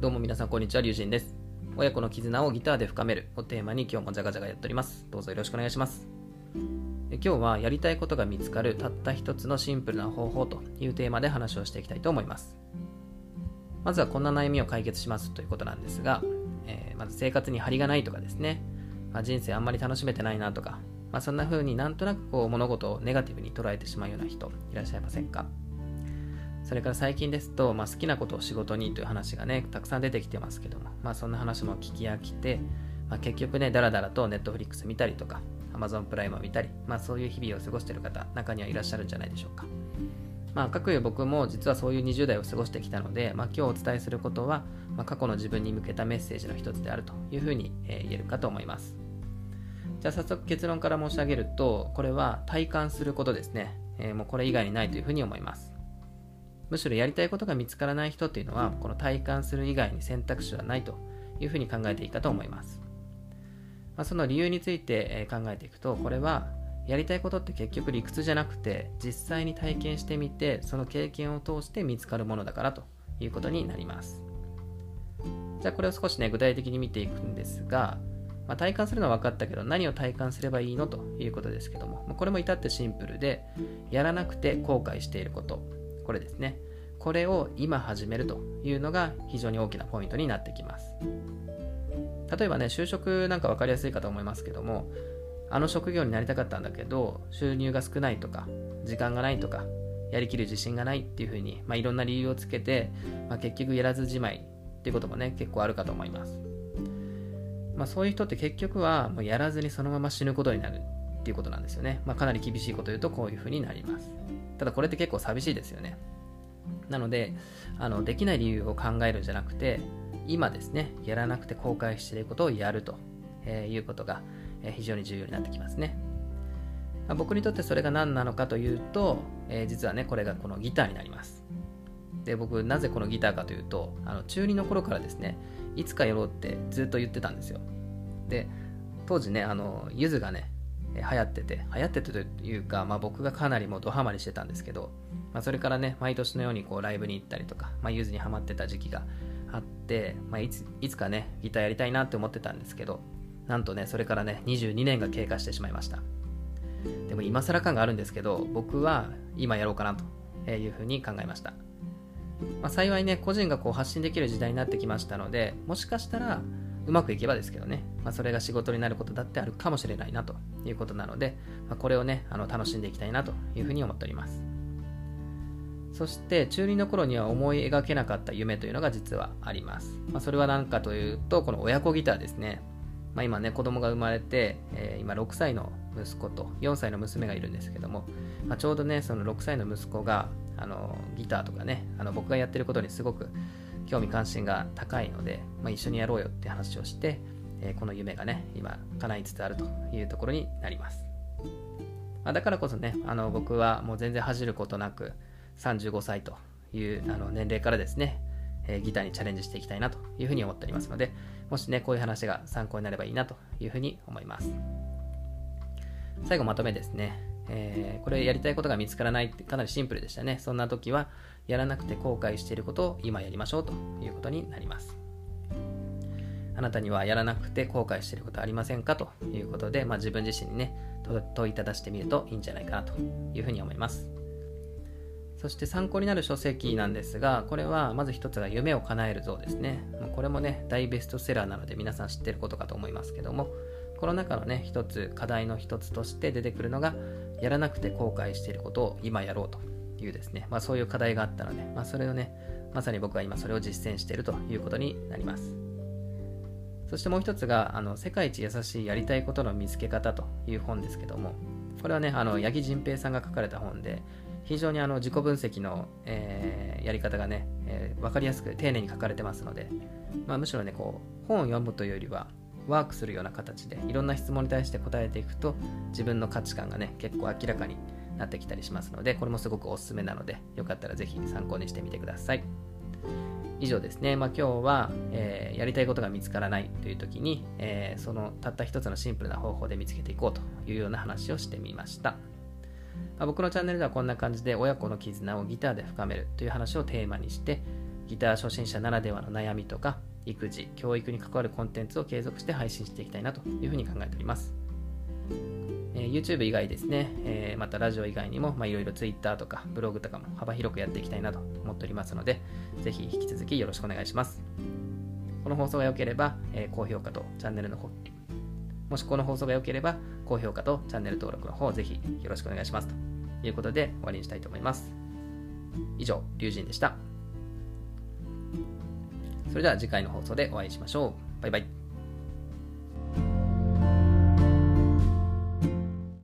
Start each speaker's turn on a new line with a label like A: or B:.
A: どうも皆さんこんにちは、リュウジンです。親子の絆をギターで深めるをテーマに今日もジャガジャガやっております。どうぞよろしくお願いします。今日はやりたいことが見つかるたった一つのシンプルな方法というテーマで話をしていきたいと思います。まずはこんな悩みを解決しますということなんですが、えー、まず生活に張りがないとかですね、まあ、人生あんまり楽しめてないなとか、まあ、そんな風になんとなくこう物事をネガティブに捉えてしまうような人いらっしゃいませんか？それから最近ですと、まあ、好きなことを仕事にという話がね、たくさん出てきてますけども、まあ、そんな話も聞き飽きて、まあ、結局ね、だらだらと Netflix 見たりとか、Amazon プライムを見たり、まあ、そういう日々を過ごしている方、中にはいらっしゃるんじゃないでしょうか。まあ、各いう僕も実はそういう20代を過ごしてきたので、まあ、今日お伝えすることは、まあ、過去の自分に向けたメッセージの一つであるというふうに、えー、言えるかと思います。じゃあ早速結論から申し上げると、これは体感することですね。えー、もうこれ以外にないというふうに思います。むしろやりたいことが見つからない人っていうのは、この体感する以外に選択肢はないというふうに考えていいかと思います。まあ、その理由について考えていくと、これはやりたいことって結局理屈じゃなくて、実際に体験してみて、その経験を通して見つかるものだからということになります。じゃあこれを少しね、具体的に見ていくんですが、まあ、体感するのは分かったけど、何を体感すればいいのということですけども、これも至ってシンプルで、やらなくて後悔していること、これですね。これを今始めるというのが非常に大きなポイントになってきます。例えばね、就職なんか分かりやすいかと思いますけども、あの職業になりたかったんだけど、収入が少ないとか、時間がないとか、やりきる自信がないっていうふうに、まあ、いろんな理由をつけて、まあ、結局やらずじまいっていうこともね、結構あるかと思います。まあ、そういう人って結局はもうやらずにそのまま死ぬことになるっていうことなんですよね。まあ、かなり厳しいこと言うとこういうふうになります。ただこれって結構寂しいですよね。なので、あのできない理由を考えるんじゃなくて、今ですね、やらなくて後悔していることをやると、えいうことが、え非常に重要になってきますね。まあ、僕にとってそれが何なのかというと、えー、実はね、これがこのギターになります。で、僕、なぜこのギターかというと、あの中2の頃からですね、いつかやろうってずっと言ってたんですよ。で、当時ね、あの、ゆずがね、流行ってて、流行っててというか、まあ、僕がかなりもうドハマりしてたんですけど、まあ、それからね、毎年のようにこうライブに行ったりとか、まあ、ユーズにハマってた時期があって、まあ、いついつかね、ギターやりたいなって思ってたんですけど、なんとね、それからね、22年が経過してしまいました。でも今更感があるんですけど、僕は今やろうかなというふうに考えました。まあ、幸いね、個人がこう発信できる時代になってきましたので、もしかしたら、うまくいけばですけどね、まあ、それが仕事になることだってあるかもしれないなということなので、まあ、これをね、あの楽しんでいきたいなというふうに思っております。そして中2の頃には思い描けなかった夢というのが実はあります。まあ、それは何かというと、この親子ギターですね。まあ、今ね、子供が生まれて、えー、今6歳の息子と4歳の娘がいるんですけども、まあ、ちょうどね、その6歳の息子があのギターとかね、あの僕がやってることにすごく興味関心が高いので、まあ、一緒にやろうよって話をして、えー、この夢がね、今叶いつつあるというところになります。まあ、だからこそね、あの僕はもう全然恥じることなく、35歳というあの年齢からですね、えー、ギターにチャレンジしていきたいなというふうに思っておりますので、もしね、こういう話が参考になればいいなというふうに思います。最後まとめですね。えー、これやりたいことが見つからないってかなりシンプルでしたね。そんな時は、やらなくて後悔していることを今やりましょうということになります。あなたにはやらなくて後悔していることありませんかということで、まあ、自分自身にね、問いただしてみるといいんじゃないかなというふうに思います。そして参考になる書籍なんですが、これはまず一つが夢を叶える像ですね。これもね、大ベストセラーなので皆さん知ってることかと思いますけども、この中のね、一つ、課題の一つとして出てくるのが、やらなくて後悔していることを今やろうというですね、まあ、そういう課題があったので、まあ、それをね、まさに僕は今それを実践しているということになります。そしてもう一つが、あの世界一優しいやりたいことの見つけ方という本ですけども、これはね、あの八木仁平さんが書かれた本で、非常にあの自己分析の、えー、やり方がね、えー、分かりやすく丁寧に書かれてますので、まあ、むしろね、こう本を読むというよりは、ワークするような形でいろんな質問に対して答えていくと自分の価値観がね結構明らかになってきたりしますのでこれもすごくおすすめなのでよかったらぜひ参考にしてみてください。以上ですね、まあ、今日は、えー、やりたいことが見つからないという時に、えー、そのたった一つのシンプルな方法で見つけていこうというような話をしてみました。ま、僕のチャンネルではこんな感じで親子の絆をギターで深めるという話をテーマにしてギター初心者ならではの悩みとか育児、教育に関わるコンテンツを継続して配信していきたいなというふうに考えております。えー、YouTube 以外ですね、えー、またラジオ以外にもいろいろ Twitter とかブログとかも幅広くやっていきたいなと思っておりますので、ぜひ引き続きよろしくお願いします。この放送が良ければ、えー、高評価とチャンネルの方、もしこの放送が良ければ、高評価とチャンネル登録の方、ぜひよろしくお願いします。ということで終わりにしたいと思います。以上、龍神でした。それでは次回の放送でお会いしましょう。バイバイ。